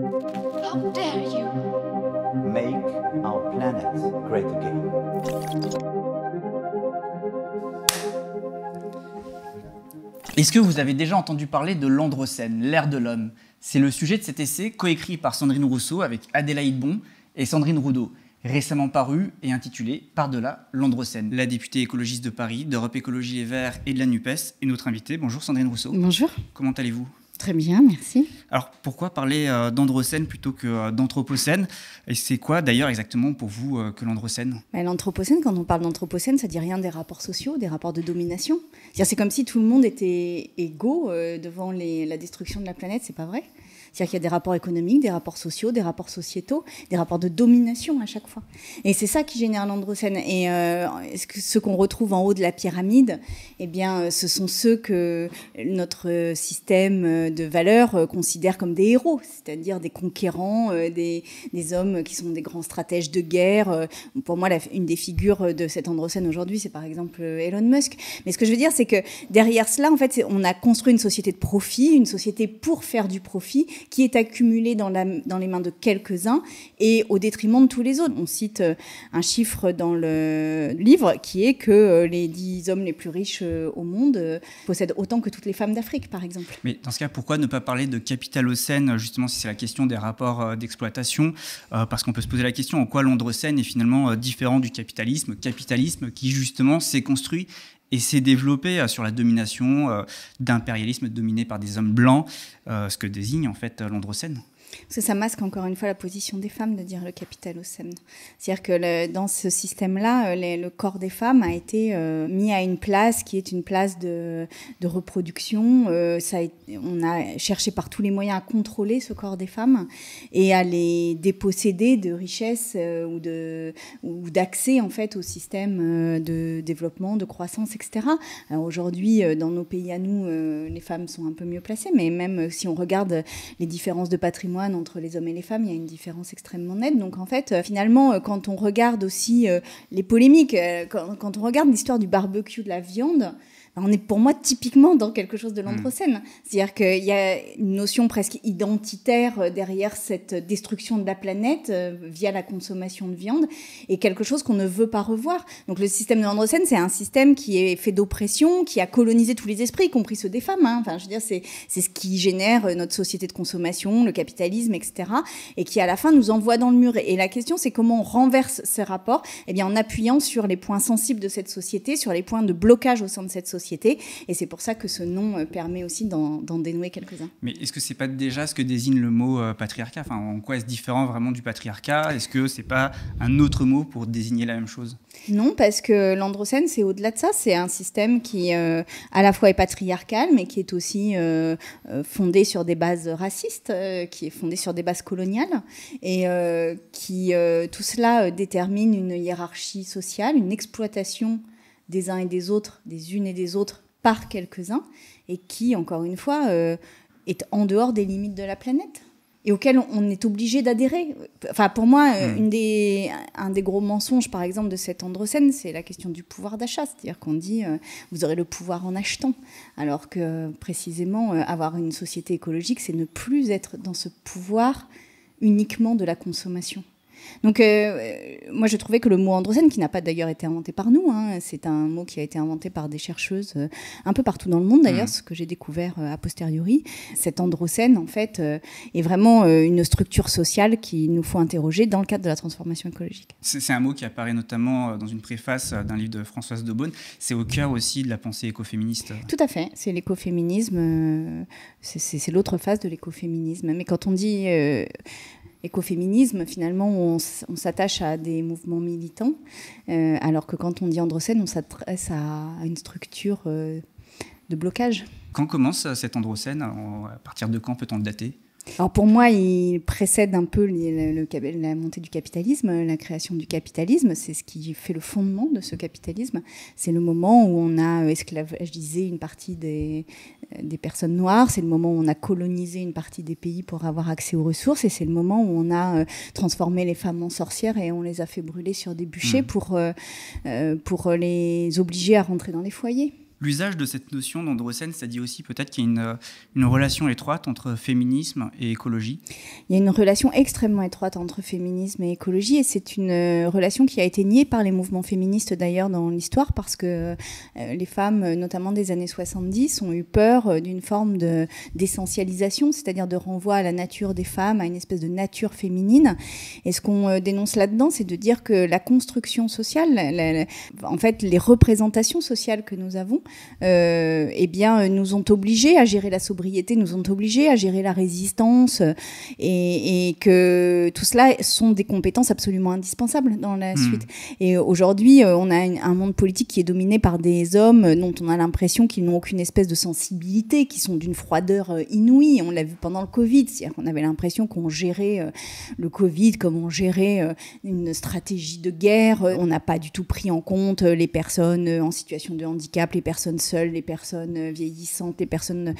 How dare you? Make our planet great again. Est-ce que vous avez déjà entendu parler de l'Androcène, l'ère de l'homme? C'est le sujet de cet essai coécrit par Sandrine Rousseau avec Adélaïde Bon et Sandrine Roudot, récemment paru et intitulé Par-delà l'Androcène. La députée écologiste de Paris, d'Europe Écologie Les Verts et de la NUPES est notre invitée. Bonjour Sandrine Rousseau. Bonjour. Comment allez-vous? Très bien, merci. Alors pourquoi parler euh, d'Androcène plutôt que euh, d'Anthropocène? Et c'est quoi d'ailleurs exactement pour vous euh, que l'Androcène? L'Anthropocène, quand on parle d'Anthropocène, ça dit rien des rapports sociaux, des rapports de domination. C'est comme si tout le monde était égaux devant les- la destruction de la planète, c'est pas vrai? C'est-à-dire qu'il y a des rapports économiques, des rapports sociaux, des rapports sociétaux, des rapports de domination à chaque fois. Et c'est ça qui génère l'androcène. Et euh, ceux qu'on retrouve en haut de la pyramide, eh bien, euh, ce sont ceux que notre système de valeurs euh, considère comme des héros, c'est-à-dire des conquérants, euh, des, hommes qui sont des grands stratèges de guerre. Pour moi, une des figures de cet androcène aujourd'hui, c'est par exemple Elon Musk. Mais ce que je veux dire, c'est que derrière cela, en fait, on a construit une société de profit, une société pour faire du profit, qui est accumulée dans, la, dans les mains de quelques-uns et au détriment de tous les autres. On cite euh, un chiffre dans le livre qui est que euh, les dix hommes les plus riches euh, au monde possèdent autant que toutes les femmes d'Afrique, par exemple. Mais dans ce cas, pourquoi ne pas parler de capitalocène, justement, si c'est la question des rapports d'exploitation Parce qu'on peut se poser la question en quoi l'Androcène est finalement différent du capitalisme, capitalisme qui justement s'est construit et s'est développé euh, sur la domination euh, d'impérialisme dominé par des hommes blancs, euh, ce que désigne en fait l'Androcène. Parce que ça masque encore une fois la position des femmes de dire le capitalocène. C'est-à-dire que dans ce système-là, euh, le corps des femmes a été euh, mis à une place qui est une place de, reproduction. Euh, on a cherché par tous les moyens à contrôler ce corps des femmes et à les déposséder de richesses ou d'accès en fait au système de développement, de croissance, etc. Aujourd'hui, dans nos pays à nous, les femmes sont un peu mieux placées, mais même si on regarde les différences de patrimoine entre les hommes et les femmes, il y a une différence extrêmement nette. Donc en fait, euh, finalement, euh, quand on regarde aussi euh, les polémiques, quand, on regarde l'histoire du barbecue de la viande, on est pour moi typiquement dans quelque chose de l'anthropocène. C'est-à-dire qu'il y a une notion presque identitaire euh, derrière cette destruction de la planète euh, via la consommation de viande et quelque chose qu'on ne veut pas revoir. Donc le système de l'androcène, c'est un système qui est fait d'oppression, qui a colonisé tous les esprits, y compris ceux des femmes. hein. Enfin, je veux dire, c'est c'est ce qui génère euh, notre société de consommation, le capitalisme, etc. Et qui à la fin nous envoie dans le mur. Et la question, c'est comment on renverse ces rapports Eh bien, en appuyant sur les points sensibles de cette société, sur les points de blocage au sein de cette société. Et c'est pour ça que ce nom euh, permet aussi d'en dénouer quelques-uns. Mais est-ce que c'est pas déjà ce que désigne le mot euh, patriarcat? Enfin, en quoi est-ce différent vraiment du patriarcat? Est-ce que c'est pas un autre mot pour désigner la même chose? Non, parce que l'androcène, c'est au-delà de ça. C'est un système qui, euh, à la fois, est patriarcal, mais qui est aussi euh, fondé sur des bases racistes, qui est fondé sur des bases coloniales, et qui, tout cela détermine une hiérarchie sociale, une exploitation des uns et des autres, des unes et des autres, par quelques-uns, et qui, encore une fois, euh, est en dehors des limites de la planète et auquel on- est obligé d'adhérer. Enfin, pour moi, euh, Mm. une des, un des gros mensonges, par exemple, de cette androcène, c'est la question du pouvoir d'achat. C'est-à-dire qu'on dit, euh, vous aurez le pouvoir en achetant. Alors que, précisément, euh, avoir une société écologique, c'est ne plus être dans ce pouvoir uniquement de la consommation. Donc, euh, moi, je trouvais que le mot androcène, qui n'a pas d'ailleurs été inventé par nous, hein, c'est un mot qui a été inventé par des chercheuses euh, un peu partout dans le monde, d'ailleurs, Mhm. ce que j'ai découvert euh, a posteriori. Cet androcène, en fait, est vraiment une structure sociale qu'il nous faut interroger dans le cadre de la transformation écologique. C'est un mot qui apparaît notamment dans une préface d'un livre de Françoise Daubonne. C'est au cœur aussi de la pensée écoféministe. Tout à fait, c'est l'écoféminisme, c'est- l'autre phase de l'écoféminisme. Mais quand on dit écoféminisme, finalement, on, s'attache à des mouvements militants, euh, alors que quand on dit androcène, on s'adresse à une structure euh, de blocage. Quand commence euh, cet androcène À partir de quand peut-on le dater? Alors pour moi, il précède un peu les- le- le- la montée du capitalisme, la création du capitalisme. C'est ce qui fait le fondement de ce capitalisme. C'est le moment où on a esclavagisé une partie des, des personnes noires. C'est le moment où on a colonisé une partie des pays pour avoir accès aux ressources. Et c'est le moment où on a euh, transformé les femmes en sorcières et on les a fait brûler sur des bûchers Mhm. pour, euh, euh, pour les obliger à rentrer dans les foyers. L'usage de cette notion d'androcène, ça dit aussi peut-être qu'il y a une, relation étroite entre féminisme et écologie Il y a une relation extrêmement étroite entre féminisme et écologie, et c'est une relation qui a été niée par les mouvements féministes d'ailleurs dans l'histoire, parce que les femmes, notamment des années 70, ont eu peur d'une forme d'essentialisation, c'est-à-dire de renvoi à la nature des femmes, à une espèce de nature féminine. Et ce qu'on dénonce là-dedans, c'est de dire que la construction sociale, en fait, les représentations sociales que nous avons, euh, eh bien, nous ont obligés à gérer la sobriété, nous ont obligés à gérer la résistance, euh, et, que tout cela sont des compétences absolument indispensables dans la hmm. suite. Et aujourd'hui, euh, on a un monde politique qui est dominé par des hommes dont on a l'impression qu'ils n'ont aucune espèce de sensibilité, qui sont d'une froideur inouïe. On l'a vu pendant le Covid, c'est-à-dire qu'on avait l'impression qu'on gérait le Covid comme on gérait une stratégie de guerre. On n'a pas du tout pris en compte les personnes en situation de handicap, les personnes seules, les personnes vieillissantes, les personnes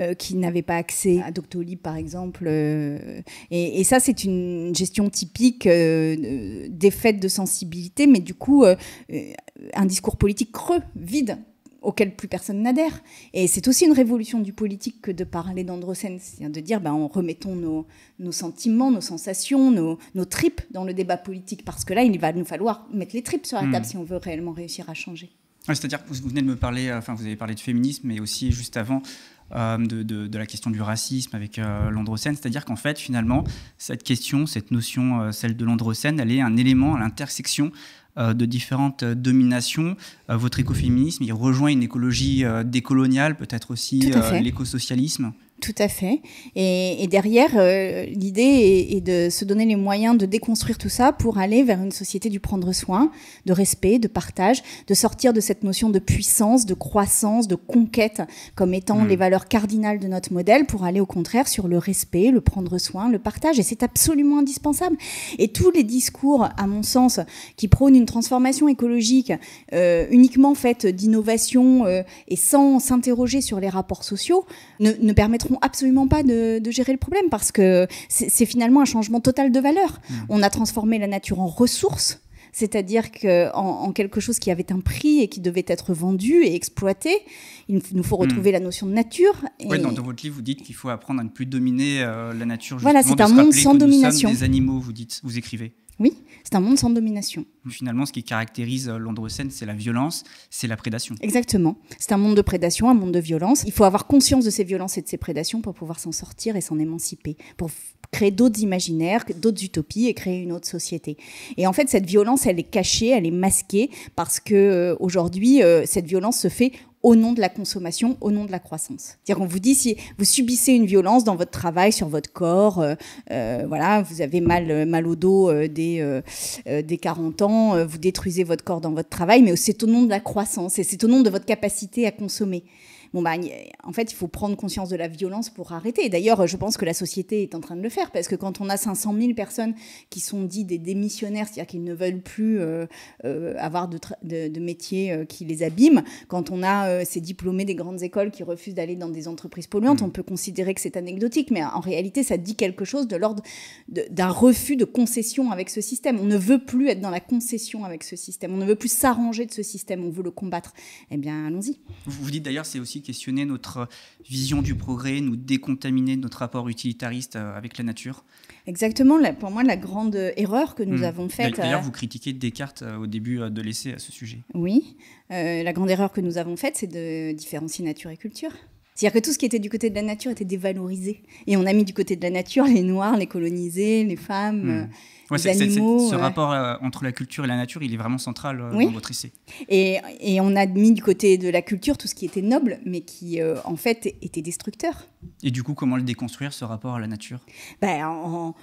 euh, qui n'avaient pas accès à Doctolib, par exemple. Euh, et, ça, c'est une gestion typique euh, des fêtes de sensibilité, mais du coup, un discours politique creux, vide auquel plus personne n'adhère. Et c'est aussi une révolution du politique que de parler d'androcène, c'est-à-dire de dire, ben, remettons nos, nos, sentiments, nos sensations, nos, nos, tripes dans le débat politique, parce que là, il va nous falloir mettre les tripes sur la table hmm. si on veut réellement réussir à changer. C'est-à-dire que vous venez de me parler, euh, enfin vous avez parlé de féminisme, mais aussi juste avant euh, de, de, la question du racisme avec euh, l'androcène, c'est-à-dire qu'en fait finalement cette question, cette notion, celle de l'androcène, elle est un élément à l'intersection de différentes dominations. votre écoféminisme, il rejoint une écologie décoloniale, peut-être aussi l'écosocialisme. Tout à fait. Et, derrière, euh, l'idée est, de se donner les moyens de déconstruire tout ça pour aller vers une société du prendre soin, de respect, de partage, de sortir de cette notion de puissance, de croissance, de conquête comme étant hmm. les valeurs cardinales de notre modèle pour aller au contraire sur le respect, le prendre soin, le partage. Et c'est absolument indispensable. Et tous les discours, à mon sens, qui prônent une transformation écologique euh, uniquement faite d'innovation euh, et sans s'interroger sur les rapports sociaux ne, ne permettront absolument pas de, gérer le problème parce que c'est finalement un changement total de valeur. Mmh. On a transformé la nature en ressource c'est-à-dire qu'en en, quelque chose qui avait un prix et qui devait être vendu et exploité, il nous faut retrouver mmh. la notion de nature. Dans, votre livre, vous dites qu'il faut apprendre à ne plus dominer euh, la nature. Voilà, c'est un monde sans domination. des animaux, vous dites, vous écrivez. Oui, c'est un monde sans domination. Finalement, ce qui caractérise euh, l'androcène, c'est la violence, c'est la prédation. Exactement. C'est un monde de prédation, un monde de violence. Il faut avoir conscience de ces violences et de ces prédations pour pouvoir s'en sortir et s'en émanciper, pour créer d'autres imaginaires, d'autres utopies et créer une autre société. Et en fait, cette violence, elle est cachée, elle est masquée parce que euh, aujourd'hui, euh, cette violence se fait au nom de la consommation, au nom de la croissance. C'est-à-dire qu'on vous dit si vous subissez une violence dans votre travail, sur votre corps, euh, euh, voilà, vous avez mal, mal au dos euh, dès, dès 40 ans, vous détruisez votre corps dans votre travail, mais c'est au nom de la croissance et c'est au nom de votre capacité à consommer. Bon, bah, en fait, il faut prendre conscience de la violence pour arrêter. D'ailleurs, je pense que la société est en train de le faire, parce que quand on a 500 000 personnes qui sont dites des démissionnaires, c'est-à-dire qu'ils ne veulent plus euh, euh, avoir de, de, métiers euh, qui les abîment, quand on a ces diplômés des grandes écoles qui refusent d'aller dans des entreprises polluantes, mmh. on peut considérer que c'est anecdotique, mais en réalité, ça dit quelque chose de l'ordre d'un refus de concession avec ce système. On ne veut plus être dans la concession avec ce système. On ne veut plus s'arranger de ce système. On veut le combattre. Eh bien, allons-y. Vous, vous dites d'ailleurs, c'est aussi questionner notre vision du progrès, nous décontaminer de notre rapport utilitariste euh, avec la nature Exactement, pour moi, la grande erreur que nous hmm. avons faite. D'ailleurs, euh, vous critiquez Descartes euh, au début de l'essai à ce sujet. Oui, la grande erreur que nous avons faite, c'est de différencier nature et culture. C'est-à-dire que tout ce qui était du côté de la nature était dévalorisé. Et on a mis du côté de la nature les noirs, les colonisés, les femmes. Hmm ce rapport euh, entre la culture et la nature, il est vraiment central euh, dans votre essai. Et, et, on a mis du côté de la culture tout ce qui était noble, mais qui euh, en fait était destructeur. Et du coup, comment le déconstruire, ce rapport à la nature? Ben, en, en,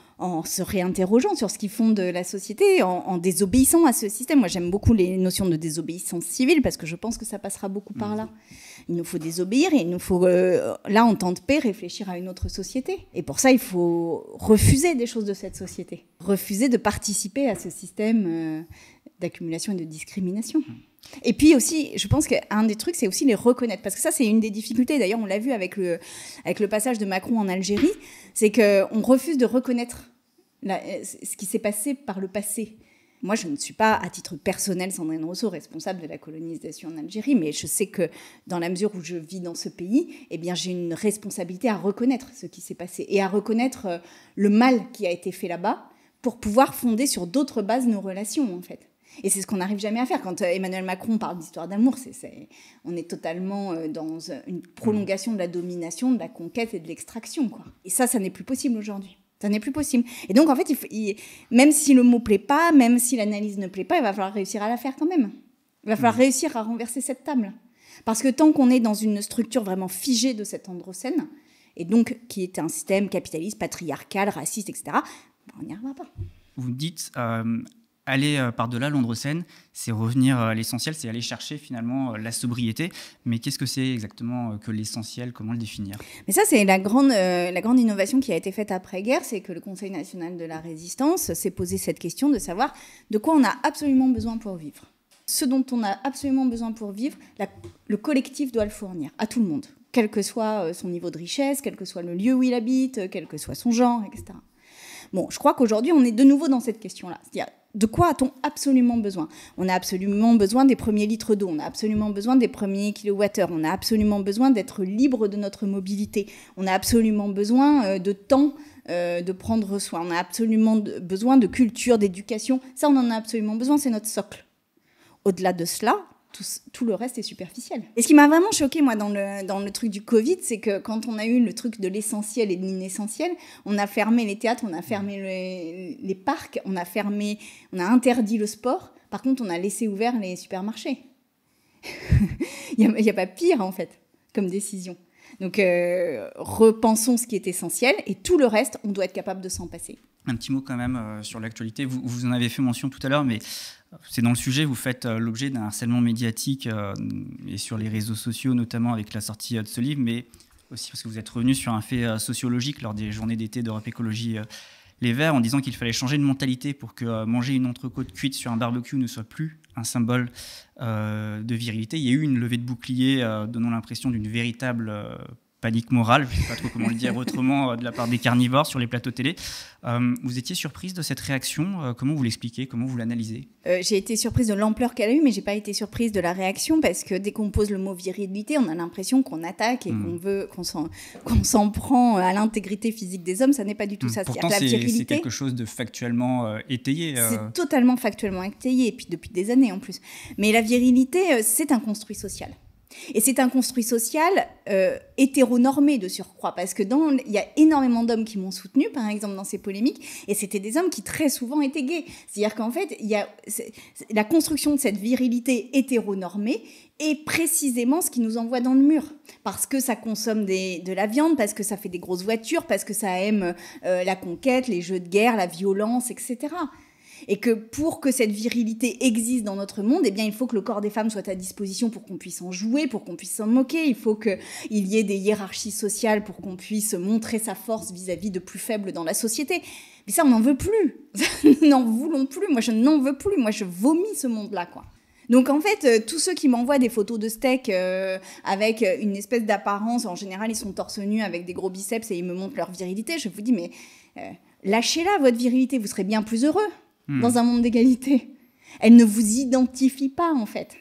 se réinterrogeant sur ce qui fonde la société, en, en désobéissant à ce système. Moi, j'aime beaucoup les notions de désobéissance civile parce que je pense que ça passera beaucoup par là. Il nous faut désobéir et il nous faut, là, en temps de paix, réfléchir à une autre société. Et pour ça, il faut refuser des choses de cette société. Refuser de participer à ce système euh, d'accumulation et de discrimination. Et puis aussi, je pense qu'un des trucs, c'est aussi les reconnaître. Parce que ça, c'est une des difficultés. D'ailleurs, on l'a vu avec le, avec le passage de Macron en Algérie. C'est qu'on refuse de reconnaître ce qui s'est passé par le passé. Moi, je ne suis pas, à titre personnel, Sandrine Rousseau, responsable de la colonisation en Algérie, mais je sais que dans la mesure où je vis dans ce pays, eh bien, j'ai une responsabilité à reconnaître ce qui s'est passé et à reconnaître euh, le mal qui a été fait là-bas pour pouvoir fonder sur d'autres bases nos relations, en fait. Et c'est ce qu'on n'arrive jamais à faire. Quand euh, Emmanuel Macron parle d'histoire d'amour, c'est, on est totalement euh, dans une prolongation de la domination, de la conquête et de l'extraction. Quoi. Et ça, ça n'est plus possible aujourd'hui. Ça n'est plus possible. Et donc, en fait, il même si le mot plaît pas, même si l'analyse ne plaît pas, il va falloir réussir à la faire quand même. Il va falloir mmh. réussir à renverser cette table. Parce que tant qu'on est dans une structure vraiment figée de cet androcène, et donc qui est un système capitaliste, patriarcal, raciste, etc., on n'y arrivera pas. Vous dites, euh, aller euh, par-delà Londres-Seine, c'est revenir à l'essentiel, c'est aller chercher finalement euh, la sobriété. Mais qu'est-ce que c'est exactement euh, que l'essentiel? Comment le définir? Mais ça, c'est la grande, la grande innovation qui a été faite après-guerre, c'est que le Conseil national de la résistance s'est posé cette question de savoir de quoi on a absolument besoin pour vivre. Ce dont on a absolument besoin pour vivre, le collectif doit le fournir à tout le monde, quel que soit son niveau de richesse, quel que soit le lieu où il habite, quel que soit son genre, etc. Bon, je crois qu'aujourd'hui, on est de nouveau dans cette question-là. C'est-à-dire, de quoi a-t-on absolument besoin? On a absolument besoin des premiers litres d'eau, on a absolument besoin des premiers kilowattheures, on a absolument besoin d'être libre de notre mobilité, on a absolument besoin euh, de temps euh, de prendre soin, on a absolument besoin de culture, d'éducation. Ça, on en a absolument besoin, c'est notre socle. Au-delà de cela, tout, le reste est superficiel. Et ce qui m'a vraiment choqué, moi, dans le, dans le truc du Covid, c'est que quand on a eu le truc de l'essentiel et de l'inessentiel, on a fermé les théâtres, on a fermé les, parcs, on a fermé, on a interdit le sport. Par contre, on a laissé ouvert les supermarchés. Il n'y a, pas pire, en fait, comme décision. Donc, euh, repensons ce qui est essentiel et tout le reste, on doit être capable de s'en passer. Un petit mot quand même euh, sur l'actualité. Vous, vous, en avez fait mention tout à l'heure, mais c'est dans le sujet, vous faites euh, l'objet d'un harcèlement médiatique et sur les réseaux sociaux, notamment avec la sortie de ce livre, mais aussi parce que vous êtes revenu sur un fait sociologique lors des journées d'été d'Europe Écologie Les Verts en disant qu'il fallait changer de mentalité pour que manger une entrecôte cuite sur un barbecue ne soit plus un symbole de virilité. Il y a eu une levée de bouclier donnant l'impression d'une véritable panique morale, je ne sais pas trop comment le dire autrement, euh, de la part des carnivores sur les plateaux télé. Euh, vous étiez surprise de cette réaction euh, Comment vous l'expliquez Comment vous l'analysez? J'ai été surprise de l'ampleur qu'elle a eue, mais j'ai pas été surprise de la réaction parce que dès qu'on pose le mot virilité, on a l'impression qu'on attaque et hmm. qu'on veut qu'on s'en prend à l'intégrité physique des hommes. Ça n'est pas du tout hmm. ça. Pourtant, c'est quelque chose de factuellement étayé. C'est totalement factuellement étayé, et puis depuis des années en plus. Mais la virilité, c'est un construit social. Et c'est un construit social euh, hétéronormé de surcroît, parce que dans, il y a énormément d'hommes qui m'ont soutenu, par exemple, dans ces polémiques, et c'était des hommes qui très souvent étaient gays. C'est-à-dire qu'en fait, il y a la construction de cette virilité hétéronormée est précisément ce qui nous envoie dans le mur. Parce que ça consomme de la viande, parce que ça fait des grosses voitures, parce que ça aime euh, la conquête, les jeux de guerre, la violence, etc et que pour que cette virilité existe dans notre monde, eh bien, il faut que le corps des femmes soit à disposition pour qu'on puisse en jouer, pour qu'on puisse s'en moquer. Il faut qu'il y ait des hiérarchies sociales pour qu'on puisse montrer sa force vis-à-vis de plus faibles dans la société. Mais ça, on n'en veut plus. Nous n'en voulons plus. Moi, je n'en veux plus. Moi, je vomis ce monde-là, quoi. Donc en fait, euh, tous ceux qui m'envoient des photos de steak euh, avec une espèce d'apparence, en général ils sont torse nu avec des gros biceps et ils me montrent leur virilité, je vous dis mais euh, lâchez-la votre virilité, vous serez bien plus heureux. Hmm. dans un monde d'égalité. Elle ne vous identifie pas, en fait.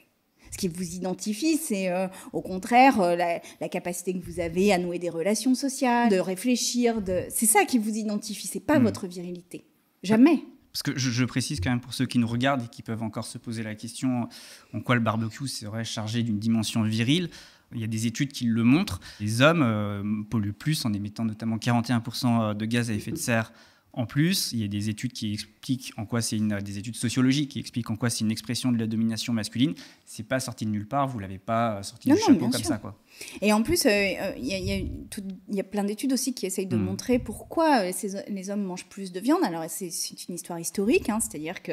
Ce qui vous identifie, c'est euh, au contraire euh, la, capacité que vous avez à nouer des relations sociales, de réfléchir. De... C'est ça qui vous identifie, c'est pas hmm. votre virilité. Jamais. Parce que je, précise quand même pour ceux qui nous regardent et qui peuvent encore se poser la question en quoi le barbecue serait chargé d'une dimension virile? Il y a des études qui le montrent. Les hommes euh, polluent plus en émettant notamment 41% de gaz à effet de serre en plus, il y a des études qui expliquent en quoi c'est une des études sociologiques qui expliquent en quoi c'est une expression de la domination masculine. C'est pas sorti de nulle part, vous l'avez pas sorti du chapeau comme ça, quoi. Et en plus, euh, euh, il y, a plein d'études aussi qui essayent de hmm. montrer pourquoi euh, les hommes mangent plus de viande. Alors, c'est une histoire historique, hein, c'est-à-dire que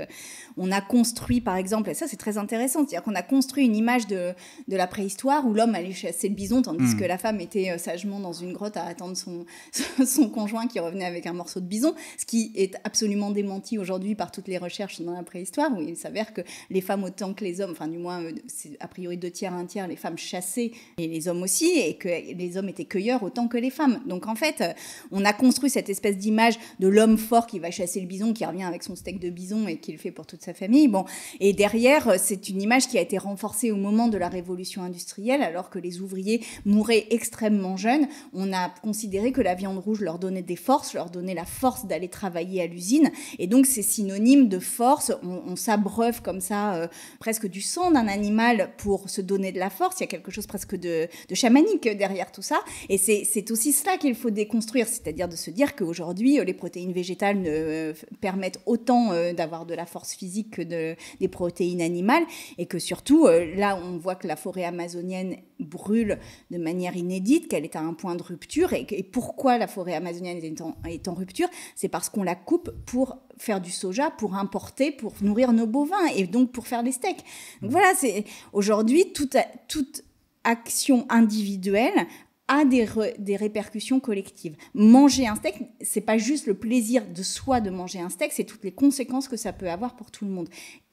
on a construit, par exemple, et ça c'est très intéressant, c'est-à-dire qu'on a construit une image de, de la préhistoire où l'homme allait chasser le bison tandis hmm. que la femme était sagement dans une grotte à attendre son, son conjoint qui revenait avec un morceau de bison, ce qui est absolument démenti aujourd'hui par toutes les recherches dans la préhistoire, où il s'avère que les femmes autant que les hommes, enfin du moins, c'est a priori deux tiers, un tiers, les femmes chassaient et les les aussi, et que les hommes étaient cueilleurs autant que les femmes. Donc en fait, on a construit cette espèce d'image de l'homme fort qui va chasser le bison, qui revient avec son steak de bison et qui le fait pour toute sa famille. Bon, et derrière, c'est une image qui a été renforcée au moment de la révolution industrielle, alors que les ouvriers mouraient extrêmement jeunes. On a considéré que la viande rouge leur donnait des forces, leur donnait la force d'aller travailler à l'usine, et donc c'est synonyme de force. On, s'abreuve comme ça euh, presque du sang d'un animal pour se donner de la force. Il y a quelque chose presque de, chamanique derrière tout ça. Et c'est aussi cela qu'il faut déconstruire, c'est-à-dire de se dire qu'aujourd'hui, euh, les protéines végétales ne, euh, permettent autant d'avoir de la force physique que de, des protéines animales. Et que surtout, là, on voit que la forêt amazonienne brûle de manière inédite, qu'elle est à un point de rupture. Et, pourquoi la forêt amazonienne est en, est en rupture? C'est parce qu'on la coupe pour faire du soja, pour importer, pour nourrir nos bovins et donc pour faire des steaks. Donc voilà, c'est aujourd'hui toute, toute action individuelle a des, des, répercussions collectives. Manger un steak, c'est pas juste le plaisir de soi de manger un steak, c'est toutes les conséquences que ça peut avoir pour tout le monde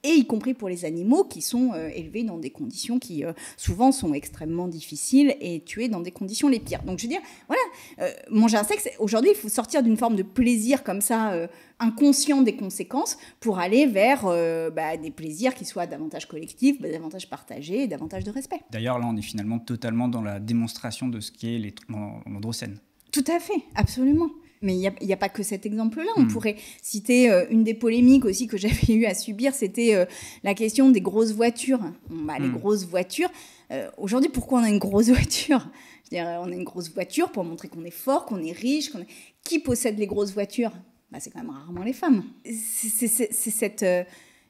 et y compris pour les animaux qui sont euh, élevés dans des conditions qui euh, souvent sont extrêmement difficiles et tués dans des conditions les pires. Donc je veux dire, voilà, euh, manger un sexe, aujourd'hui il faut sortir d'une forme de plaisir comme ça, inconscient des conséquences, pour aller vers bah, des plaisirs qui soient davantage collectifs, bah, davantage partagés et davantage de respect. D'ailleurs là on est finalement totalement dans la démonstration de ce qu'est l'androcène. Tout à fait, absolument. Mais il n'y a, pas que cet exemple-là. On hmm. pourrait citer euh, une des polémiques aussi que j'avais eu à subir, c'était euh, la question des grosses voitures. Bah, Les hmm. grosses voitures. Euh, aujourd'hui, pourquoi on a une grosse voiture? Je veux On a une grosse voiture pour montrer qu'on est fort, qu'on est riche. Qui possède les grosses voitures? Bah, C'est quand même rarement les femmes. C'est cette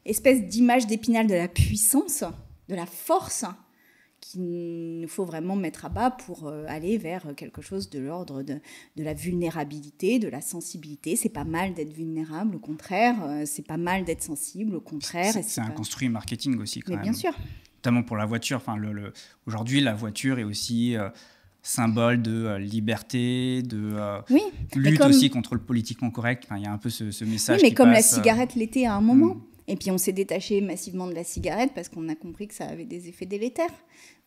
espèce d'image d'épinal de la puissance, de la force qu'il faut vraiment mettre à bas pour euh, aller vers quelque chose de l'ordre de, la vulnérabilité, de la sensibilité. C'est pas mal d'être vulnérable, au contraire. Euh, c'est pas mal d'être sensible, au contraire. C'est un construit marketing aussi, quand Mais bien sûr. Notamment pour la voiture. Enfin, le, Aujourd'hui, la voiture est aussi euh, symbole de liberté, de lutte aussi contre le politiquement correct. Enfin, il y a un peu ce, message. Oui, mais comme la cigarette l'était à un moment. Hmm. Et puis on s'est détaché massivement de la cigarette parce qu'on a compris que ça avait des effets délétères.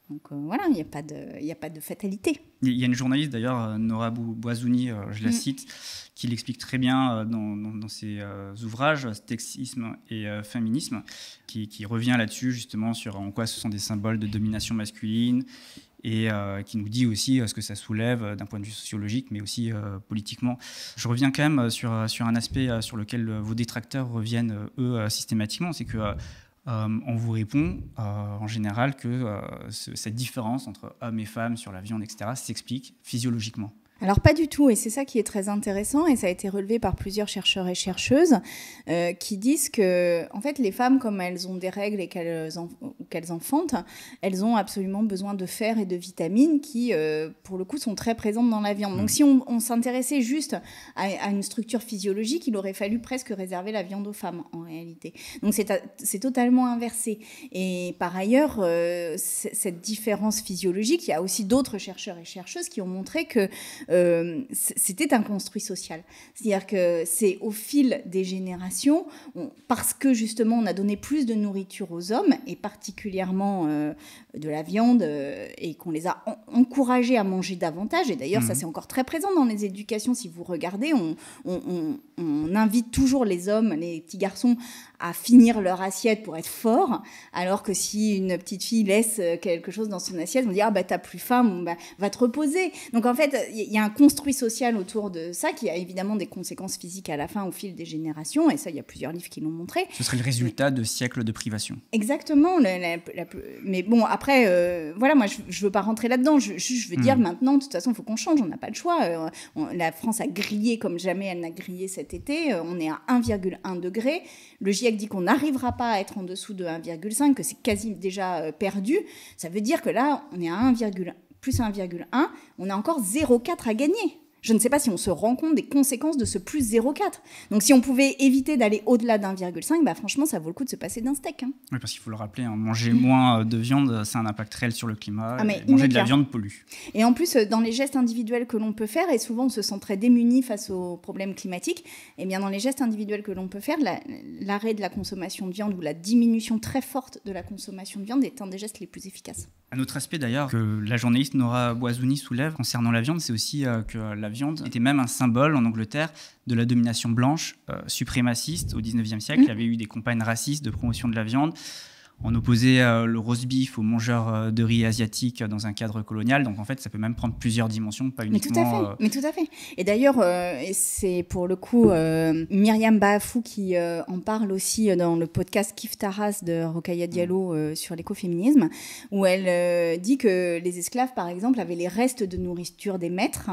Donc euh, voilà, il n'y a, pas de, a pas de fatalité. Il y a une journaliste d'ailleurs, euh, Nora Boisouni, euh, je la mm. cite, qui l'explique très bien dans, ses ouvrages, Sexisme et Féminisme, qui, qui revient là-dessus justement sur en quoi ce sont des symboles de domination masculine et qui nous dit aussi ce que ça soulève d'un point de vue sociologique, mais aussi politiquement. Je reviens quand même sur, sur un aspect sur lequel vos détracteurs reviennent, eux, systématiquement, c'est que euh, on vous répond euh, en général que euh, cette différence entre hommes et femmes sur la viande, etc., s'explique physiologiquement. Alors pas du tout, et c'est ça qui est très intéressant, et ça a été relevé par plusieurs chercheurs et chercheuses euh, qui disent que, en fait, les femmes, comme elles ont des règles et qu'elles qu'elles enfantent, elles ont absolument besoin de fer et de vitamines qui, euh, pour le coup, sont très présentes dans la viande. Donc mm. si on, s'intéressait juste à, une structure physiologique, il aurait fallu presque réserver la viande aux femmes, en réalité. Donc c'est totalement inversé. Et par ailleurs, euh, cette différence physiologique, il y a aussi d'autres chercheurs et chercheuses qui ont montré que euh, c'était un construit social. C'est-à-dire que c'est au fil des générations, parce que justement on a donné plus de nourriture aux hommes, et particulièrement euh, de la viande, euh, et qu'on les a encouragés à manger davantage, et d'ailleurs ça mhm. c'est encore très présent dans les éducations, si vous regardez, on, on, invite toujours les hommes, les petits garçons, à finir leur assiette pour être forts, alors que si une petite fille laisse quelque chose dans son assiette, on dit ah bah t'as plus faim, bah, va te reposer. Donc en fait il y a un construit social autour de ça qui a évidemment des conséquences physiques à la fin au fil des générations, et ça, il y a plusieurs livres qui l'ont montré. Ce serait le résultat de siècles de privation. Exactement. mais bon, après, euh, voilà, moi, je ne veux pas rentrer là-dedans. Je, je, veux dire hmm. maintenant, de toute façon, il faut qu'on change, on n'a pas le choix. Euh, la France a grillé comme jamais elle n'a grillé cet été. Euh, on est à 1,1 degré. Le GIEC dit qu'on n'arrivera pas à être en dessous de 1,5, que c'est quasi déjà perdu. Ça veut dire que là, on est à 1,1 plus 1,1, on a encore 0,4 à gagner. Je ne sais pas si on se rend compte des conséquences de ce plus 0,4. Donc si on pouvait éviter d'aller au-delà d'1,5, bah franchement, ça vaut le coup de se passer d'un steak. Hein. Oui, parce qu'il faut le rappeler, hein, manger moins de viande, c'est un impact réel sur le climat. Ah, manger de la viande pollue. Et en plus, dans les gestes individuels que l'on peut faire, et souvent on se sent très démuni face aux problèmes climatiques, et eh bien dans les gestes individuels que l'on peut faire, l'arrêt de la consommation de viande ou la diminution très forte de la consommation de viande est un des gestes les plus efficaces. Un autre aspect d'ailleurs que la journaliste Nora Boisouni soulève concernant la viande, c'est aussi euh, que la viande était même un symbole en Angleterre de la domination blanche euh, suprémaciste au 19e siècle. Il y avait eu des campagnes racistes de promotion de la viande. On opposait euh, le roast beef aux mangeurs euh, de riz asiatiques dans un cadre colonial. Donc en fait, ça peut même prendre plusieurs dimensions, pas Mais tout uniquement. à fait. euh, Mais tout à fait. Et d'ailleurs, euh, c'est pour le coup euh, Myriam Baafou qui euh, en parle aussi dans le podcast Kif Taras de Rokaya Diallo euh, sur l'écoféminisme, où elle euh, dit que les esclaves, par exemple, avaient les restes de nourriture des maîtres.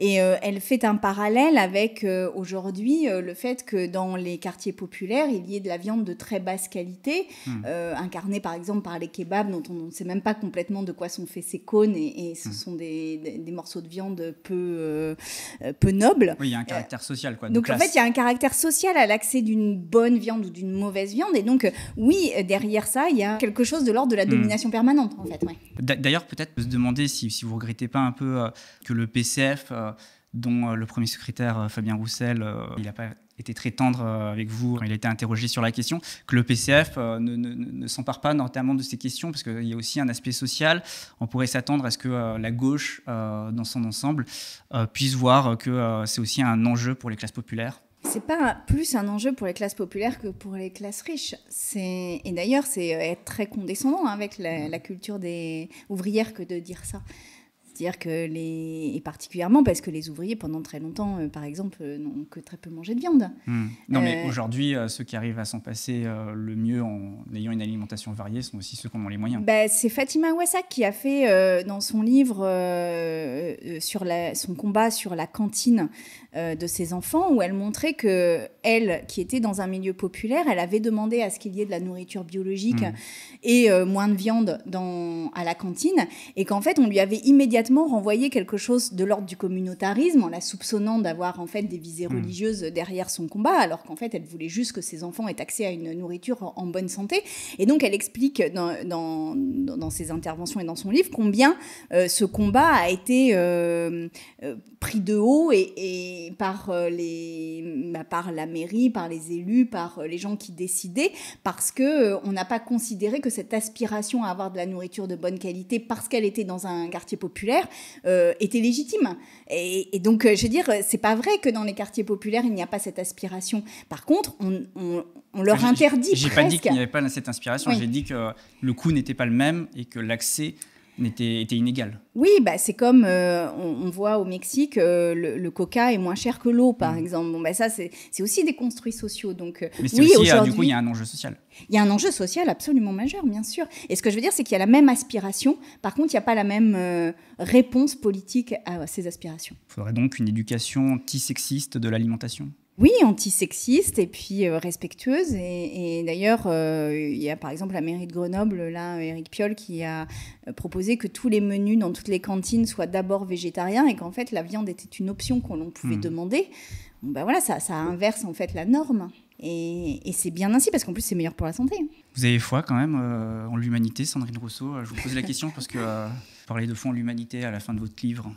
Et euh, elle fait un parallèle avec euh, aujourd'hui euh, le fait que dans les quartiers populaires, il y ait de la viande de très basse qualité, Hmm. Euh, incarnée par exemple par les kebabs, dont on ne sait même pas complètement de quoi sont faits ces cônes, et, et ce Hmm. sont des, des- des morceaux de viande peu, euh, euh, peu nobles. Oui, il y a un caractère social. Quoi, Donc en fait, il y a un caractère social à l'accès d'une bonne viande ou d'une mauvaise viande. Et donc, oui, derrière ça, il y a quelque chose de l'ordre de la Hmm. domination permanente, en fait. ouais. D'ailleurs, peut-être se demander si, si vous regrettez pas un peu euh, que le PCF, dont euh, le premier secrétaire euh, Fabien Roussel, euh, il n'a pas été très tendre avec vous il a été interrogé sur la question, que le PCF ne, s'empare pas notamment de ces questions, parce qu'il y a aussi un aspect social. On pourrait s'attendre à ce que la gauche, dans son ensemble, puisse voir que c'est aussi un enjeu pour les classes populaires. C'est pas plus un enjeu pour les classes populaires que pour les classes riches. Et d'ailleurs c'est être très condescendant avec la, la culture des ouvrières que de dire ça. C'est-à-dire que les et particulièrement parce que les ouvriers pendant très longtemps, euh, par exemple, euh, n'ont que très peu mangé de viande. Hmm. Non, mais Euh, aujourd'hui, ceux qui arrivent à s'en passer le mieux en ayant une alimentation variée sont aussi ceux qui en ont les moyens. Bah, c'est Fatima Ouassak qui a fait dans son livre sur la, son combat sur la cantine euh, de ses enfants, où elle montrait que elle, qui était dans un milieu populaire, elle avait demandé à ce qu'il y ait de la nourriture biologique Mm. et euh, moins de viande dans, à la cantine, et qu'en fait on lui avait immédiatement renvoyé quelque chose de l'ordre du communautarisme en la soupçonnant d'avoir en fait des visées Mm. religieuses derrière son combat, alors qu'en fait elle voulait juste que ses enfants aient accès à une nourriture en- bonne santé. Et donc, elle explique dans, dans, ses interventions et dans son livre combien euh, ce combat a été pris de haut et, et par, euh, les, bah, par la mairie, par les élus, par euh, les gens qui décidaient, parce que euh, on n'a pas considéré que cette aspiration à avoir de la nourriture de bonne qualité, parce qu'elle était dans un quartier populaire, euh, était légitime. Et, et donc, je veux dire, c'est pas vrai que dans les quartiers populaires, il n'y a pas cette aspiration. Par contre, on, on- on leur J'ai- interdit J'ai pas dit qu'il n'y avait pas cette inspiration, Oui. j'ai dit que le coût n'était pas le même et que l'accès était inégal. Oui, bah, c'est comme euh, on, on voit au Mexique, euh, le, le coca est moins cher que l'eau, par Mm. exemple. Bon, bah, ça, c'est aussi des construits sociaux. Donc, euh, Mais c'est oui, aussi, du coup, il y a un enjeu social. il y a un enjeu social absolument majeur, bien sûr. Et ce que je veux dire, c'est qu'il y a la même aspiration. Par contre, il n'y a pas la même euh, réponse politique à ces aspirations. Il faudrait donc une éducation anti-sexiste de l'alimentation. Oui, antisexiste et puis euh, respectueuse. Et, et d'ailleurs, euh, il y a par exemple la mairie de Grenoble, là, Éric Piolle, qui a euh, proposé que tous les menus dans toutes les cantines soient d'abord végétariens et qu'en fait la viande était une option qu'on l'on pouvait Hmm. demander. Bon, ben voilà, ça, ça inverse en fait la norme. Et, et c'est bien ainsi parce qu'en plus c'est meilleur pour la santé. Vous avez foi quand même euh, en l'humanité, Sandrine Rousseau? Je vous pose la question parce que vous parlez de foi en l'humanité à la fin de votre livre.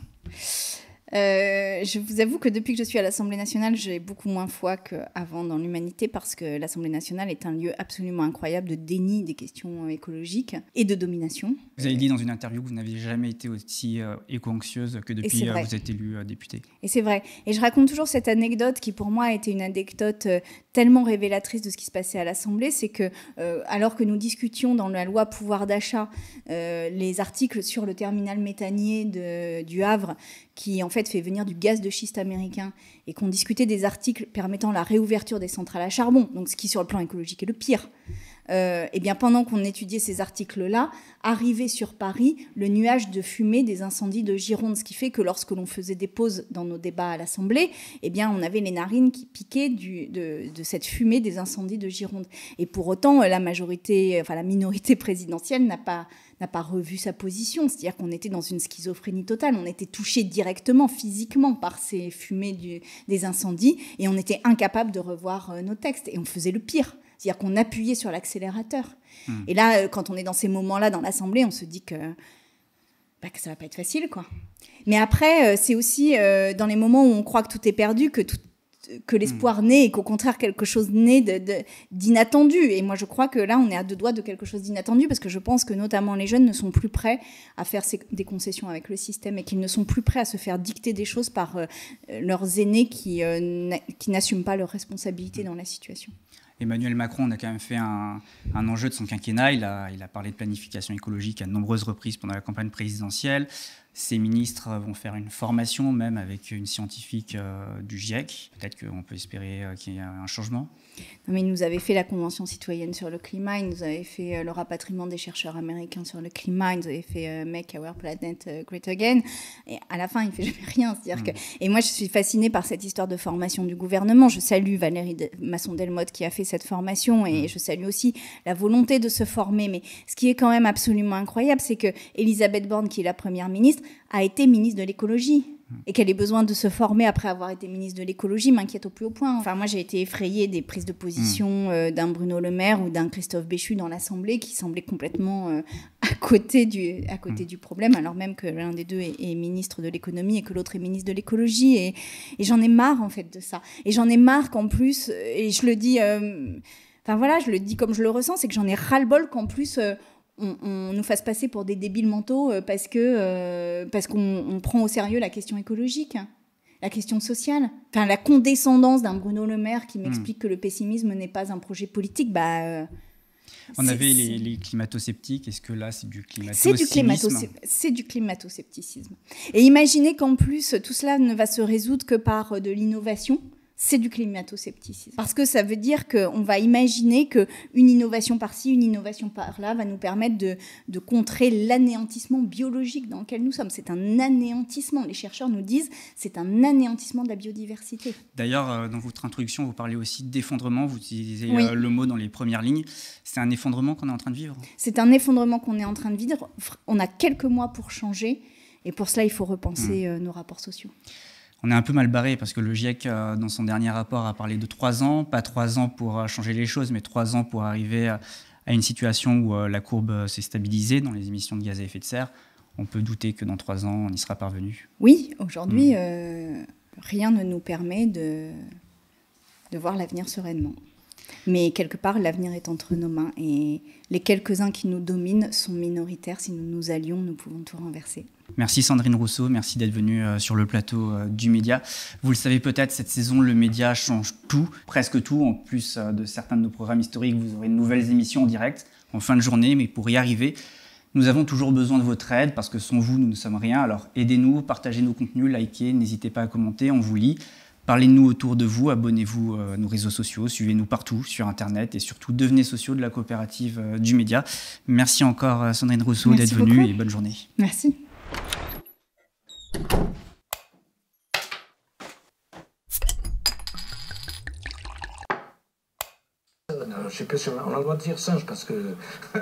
Euh, je vous avoue que depuis que je suis à l'Assemblée nationale, j'ai beaucoup moins foi qu'avant dans l'humanité parce que l'Assemblée nationale est un lieu absolument incroyable de déni des questions écologiques et de domination. Vous avez dit dans une interview que vous n'aviez jamais été aussi euh, éco-anxieuse que depuis euh, vrai. vous êtes élu euh, député. Et c'est vrai. Et je raconte toujours cette anecdote qui, pour moi, a été une anecdote euh, tellement révélatrice de ce qui se passait à l'Assemblée. C'est que, euh, alors que nous discutions dans la loi pouvoir d'achat euh, les articles sur le terminal méthanier de- du Havre, qui en fait fait venir du gaz de schiste américain, et qu'on discutait des articles permettant la réouverture des centrales à charbon, donc ce qui, sur le plan écologique, est le pire. Euh, eh bien, pendant qu'on étudiait ces articles-là, arrivait sur Paris le nuage de fumée des incendies de Gironde, ce qui fait que lorsque l'on faisait des pauses dans nos débats à l'Assemblée, eh bien, on avait les narines qui piquaient de, cette fumée des incendies de Gironde. Et pour autant, la majorité, enfin la minorité présidentielle n'a pas n'a pas revu sa position, c'est-à-dire qu'on était dans une schizophrénie totale, on était touché directement, physiquement par ces fumées des incendies, et on était incapable de revoir euh, nos textes, et on faisait le pire. C'est-à-dire qu'on appuyait sur l'accélérateur. Hmm. Et là, euh, quand on est dans ces moments-là dans l'Assemblée, on se dit que, bah, que ça va pas être facile, quoi. Mais après, euh, c'est aussi euh, dans les moments où on croit que tout est perdu que tout, que l'espoir naît et qu'au contraire quelque chose naît d'inattendu. De, et moi je crois que là on est à deux doigts de quelque chose d'inattendu parce que je pense que notamment les jeunes ne sont plus prêts à faire des concessions avec le système et qu'ils ne sont plus prêts à se faire dicter des choses par euh, leurs aînés qui, euh, qui n'assument pas leurs responsabilités dans la situation. Emmanuel Macron a quand même fait un, enjeu de son quinquennat. Il a, il a, parlé de planification écologique à de nombreuses reprises pendant la campagne présidentielle. Ces ministres vont faire une formation, même avec une scientifique euh, du GIEC. Peut-être qu'on peut espérer euh, qu'il y ait un changement. Non, mais ils nous avaient fait la Convention citoyenne sur le climat, ils nous avaient fait euh, le rapatriement des chercheurs américains sur le climat, ils nous avaient fait Make Our Planet Great Again. Et à la fin, il ne fait jamais rien. -dire que... Hmm. Et moi, je suis fascinée par cette histoire de formation du gouvernement. Je salue Valérie Masson-Delmotte qui a fait cette formation et hmm. je salue aussi la volonté de se former. Mais ce qui est quand même absolument incroyable, c'est que Elisabeth Borne, qui est la première ministre, a été ministre de l'écologie et qu'elle ait besoin de se former après avoir été ministre de l'écologie m'inquiète au plus haut point. Enfin, moi, j'ai été effrayée des prises de position mm. euh, d'un Bruno Le Maire ou d'un Christophe Béchu dans l'Assemblée qui semblaient complètement euh, à côté, du, à côté mm. du problème, alors même que l'un des deux est, ministre de l'économie et que l'autre est ministre de l'écologie. Et, et j'en ai marre, en fait, de ça. Et j'en ai marre qu'en plus, et je le dis, euh, enfin voilà, je le dis comme je le ressens, c'est que j'en ai ras-le-bol qu'en plus on, nous fasse passer pour des débiles mentaux euh, parce que euh, parce qu'on prend au sérieux la question écologique, la question sociale. Enfin, la condescendance d'un Bruno Le Maire qui m'explique hmm. que le pessimisme n'est pas un projet politique, bah. Euh, on avait les, climato-sceptiques. Est-ce que là, c'est du climato-scepticisme C'est du, climato-scepticisme. Et imaginez qu'en plus, tout cela ne va se résoudre que par de l'innovation c'est du climato-scepticisme. Parce que ça veut dire qu'on va imaginer qu'une innovation par-ci, une innovation par-là va nous permettre de, de contrer l'anéantissement biologique dans lequel nous sommes. C'est un anéantissement. Les chercheurs nous disent c'est un anéantissement de la biodiversité. D'ailleurs, euh, dans votre introduction, vous parlez aussi d'effondrement. Vous utilisez euh, le mot dans les premières lignes. C'est un effondrement qu'on est en train de vivre? C'est un effondrement qu'on est en train de vivre. On a quelques mois pour changer. Et pour cela, il faut repenser hmm. euh, nos rapports sociaux on est un peu mal barré parce que le GIEC, euh, dans son dernier rapport, a parlé de trois ans, pas trois ans pour euh, changer les choses, mais trois ans pour arriver à, une situation où euh, la courbe s'est stabilisée dans les émissions de gaz à effet de serre. On peut douter que dans trois ans, on y sera parvenu. Oui, aujourd'hui, mm. rien ne nous permet de, de voir l'avenir sereinement. Mais quelque part, l'avenir est entre nos mains et les quelques-uns qui nous dominent sont minoritaires. Si nous nous allions, nous pouvons tout renverser. Merci Sandrine Rousseau, merci d'être venue euh, sur le plateau euh, du Média. Vous le savez peut-être, cette saison, le Média change tout, presque tout. En plus euh, de certains de nos programmes historiques, vous aurez de nouvelles émissions en direct en fin de journée, mais pour y arriver, nous avons toujours besoin de votre aide parce que sans vous, nous ne sommes rien. Alors aidez-nous, partagez nos contenus, likez, n'hésitez pas à commenter, on vous lit. Parlez-nous autour de vous, abonnez-vous à nos réseaux sociaux, suivez-nous partout sur Internet et surtout devenez sociaux de la coopérative du Média. Merci encore Sandrine Rousseau d'être venue et bonne journée. Merci. you je sais pas si on a, le droit de dire singe parce que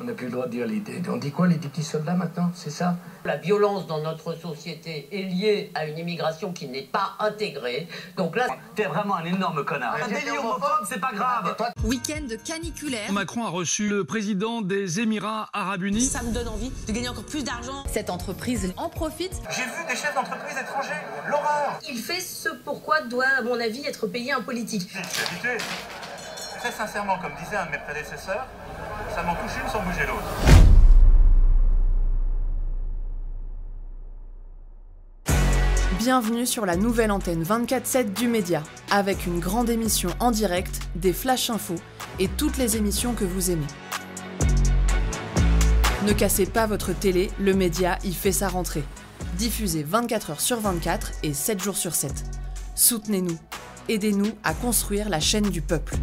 on n'a plus le droit de dire les. On dit quoi les petits soldats maintenant C'est ça? La violence dans notre société est liée à une immigration qui n'est pas intégrée. Donc là, t'es vraiment un énorme connard. Un délire homophobe, c'est pas grave. Week-end caniculaire. Macron a reçu le président des Émirats Arabes Unis. Ça me donne envie de gagner encore plus d'argent. Cette entreprise en profite. J'ai vu des chefs d'entreprise étrangers. L'horreur. Il fait ce pourquoi doit, à mon avis, être payé un politique. Très sincèrement, comme disait un de mes prédécesseurs, ça m'en touche une sans bouger l'autre. Bienvenue sur la nouvelle antenne 24-7 du Média, avec une grande émission en direct, des flash infos et toutes les émissions que vous aimez. Ne cassez pas votre télé, le Média y fait sa rentrée. Diffusé 24 h sur 24 et 7 jours sur 7. Soutenez-nous. Aidez-nous à construire la chaîne du peuple.